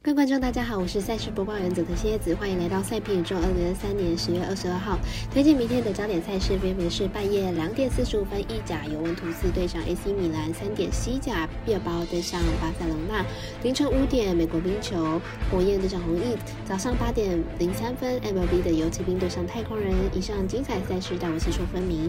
各位观众，大家好，我是赛事播报员佐藤蝎子，欢迎来到赛评宇宙。二零二三年十月二十二号，推荐明天的焦点赛事分别是半夜两点四十五分，意甲尤文图斯对上 AC 米兰；三点西甲毕尔包对上巴塞隆纳；凌晨五点美国冰球火焰对上红翼；早上八点零三分 MLB 的游骑兵对上太空人。以上精彩赛事，带我细说分明。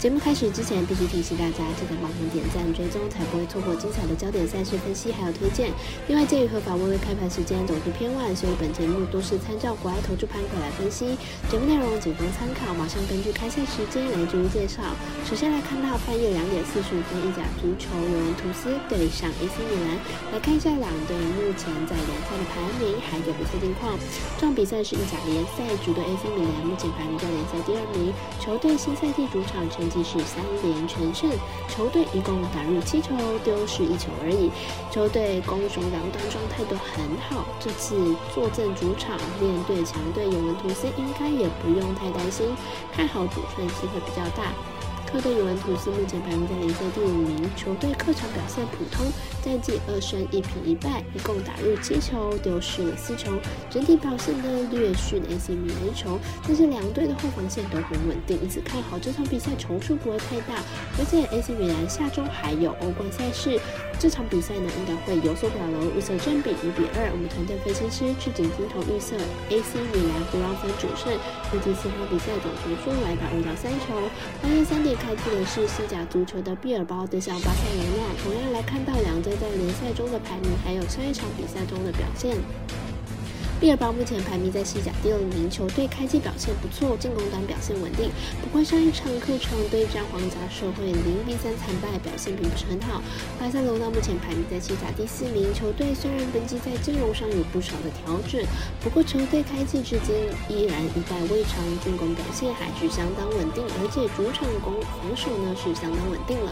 节目开始之前，必须提醒大家，记得帮忙点赞、追踪，才不会错过精彩的焦点赛事分析还有推荐。另外，鉴于合法微微开盘时间总是偏晚，所以本节目都是参照国外投注盘口来分析。节目内容仅供参考，马上根据开赛时间来逐一介绍。首先来看到半夜两点四十五分，意甲足球尤文图斯对上 AC 米兰。来看一下两队目前在联赛的排名还有比赛近况。这场比赛是意甲联赛主队 AC 米兰，目前排名在联赛第二名。球队新赛季主场成。即是三连全胜，球队一共打入七球，丢失一球而已。球队攻守两端状态都很好，这次坐镇主场面对强队尤文图斯，应该也不用太担心，看好主胜机会比较大。客队尤文图斯目前排名在联赛第五名，球队客场表现普通，战绩二胜一平一败，一共打入七球，丢失了四球，整体表现呢略逊 AC 米兰球，但是两队的后防线都很稳定，因此看好这场比赛球数不会太大，而且 AC 米兰下周还有欧冠赛事，这场比赛呢应该会有所保留，预测正比一比二，我们团队分析师去景金头预测 AC 米兰不让分主胜，预计四场比赛总球数来到二到三球，半夜三点。开辟的是西甲足球的毕尔包对上巴塞罗那，同样来看到两队在联赛中的排名，还有上一场比赛中的表现。毕尔包目前排名在西甲第二名，球队开季表现不错，进攻端表现稳定。不过上一场客场对战皇家社会零比三惨败，表现并不是很好。巴塞罗那目前排名在西甲第四名，球队虽然本季在阵容上有不少的调整，不过球队开季至今依然一败未尝，进攻表现还是相当稳定，而且主场攻防守呢是相当稳定了。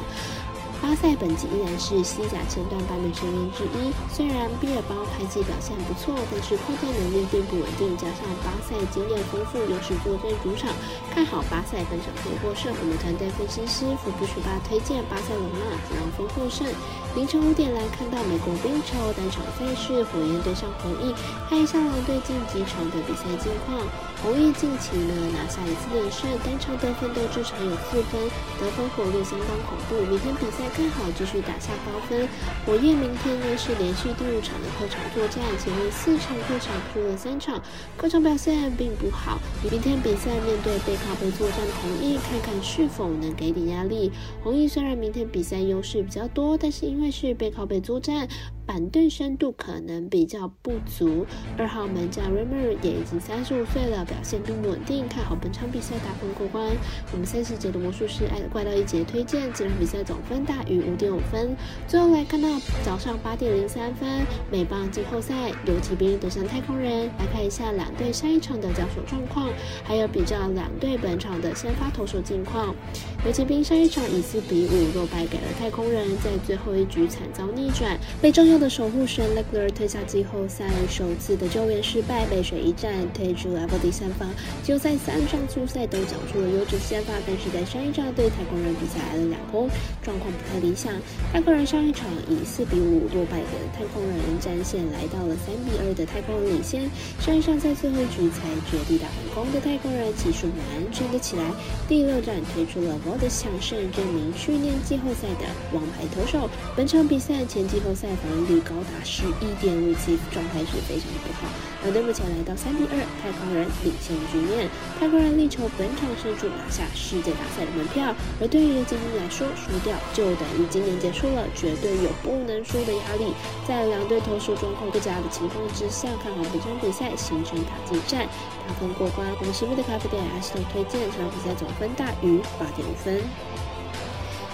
巴塞本季依然是西甲前段班的成员之一。虽然毕尔包开季表现不错，但是控战能力并不稳定。加上巴塞经验丰富，又是坐镇主场，看好巴塞本场可以获胜。我们团队分析师福布学霸推荐巴塞罗那主让分获胜。凌晨五点来看到美国冰球单场赛事，火焰对上红翼，看一下两队近几场的比赛近况。红翼近期呢拿下一次连胜，单场得分都至少有四分，得分火力相当恐怖。明天比赛。更好继续打下高分。火焰明天呢是连续第五场的客场作战，前面四场客场输了三场，客场表现并不好。明天比赛面对背靠背作战的红衣，看看是否能给点压力。红衣虽然明天比赛优势比较多，但是因为是背靠背作战。板凳深度可能比较不足，二号门将 Remer 也已经三十五岁了，表现并不稳定，看好本场比赛打分过关。我们三十节的魔术师爱的怪盗一节推荐，这场比赛总分大于五点五分。最后来看到早上八点零三分，美棒季后赛游骑兵对上太空人，来看一下两队上一场的交手状况，还有比较两队本场的先发投手近况。游骑兵上一场以四比五落败给了太空人，在最后一局惨遭逆转，被重用的守护神 l e c l e r 退下季后赛首次的救援失败，背水一战退出 Level 第三方。季后赛三场初赛都缴出了优质先发，但是在上一场对太空人比赛挨了两轰，状况不太理想。太空人上一场以四比五落败给了太空人，战线来到了三比二的太空人领先。上一场在最后一局才绝地打反攻的太空人技术完全的起来，第六战推出了 v o 的响胜，证明去年季后赛的王牌投手。本场比赛前季后赛防御率高达十一点五七，状态是非常的不好。两队目前来到三比二，太空人领先局面。太空人力求本场胜出，拿下世界大赛的门票。而对于精英来说，输掉就等于今年结束了，绝对有不能输的压力。在两队投手状况不佳的情况之下，看好本场比赛形成打击战，打分过关。我们喜欢的咖啡店 S 都推荐这场比赛总分大于八点五分。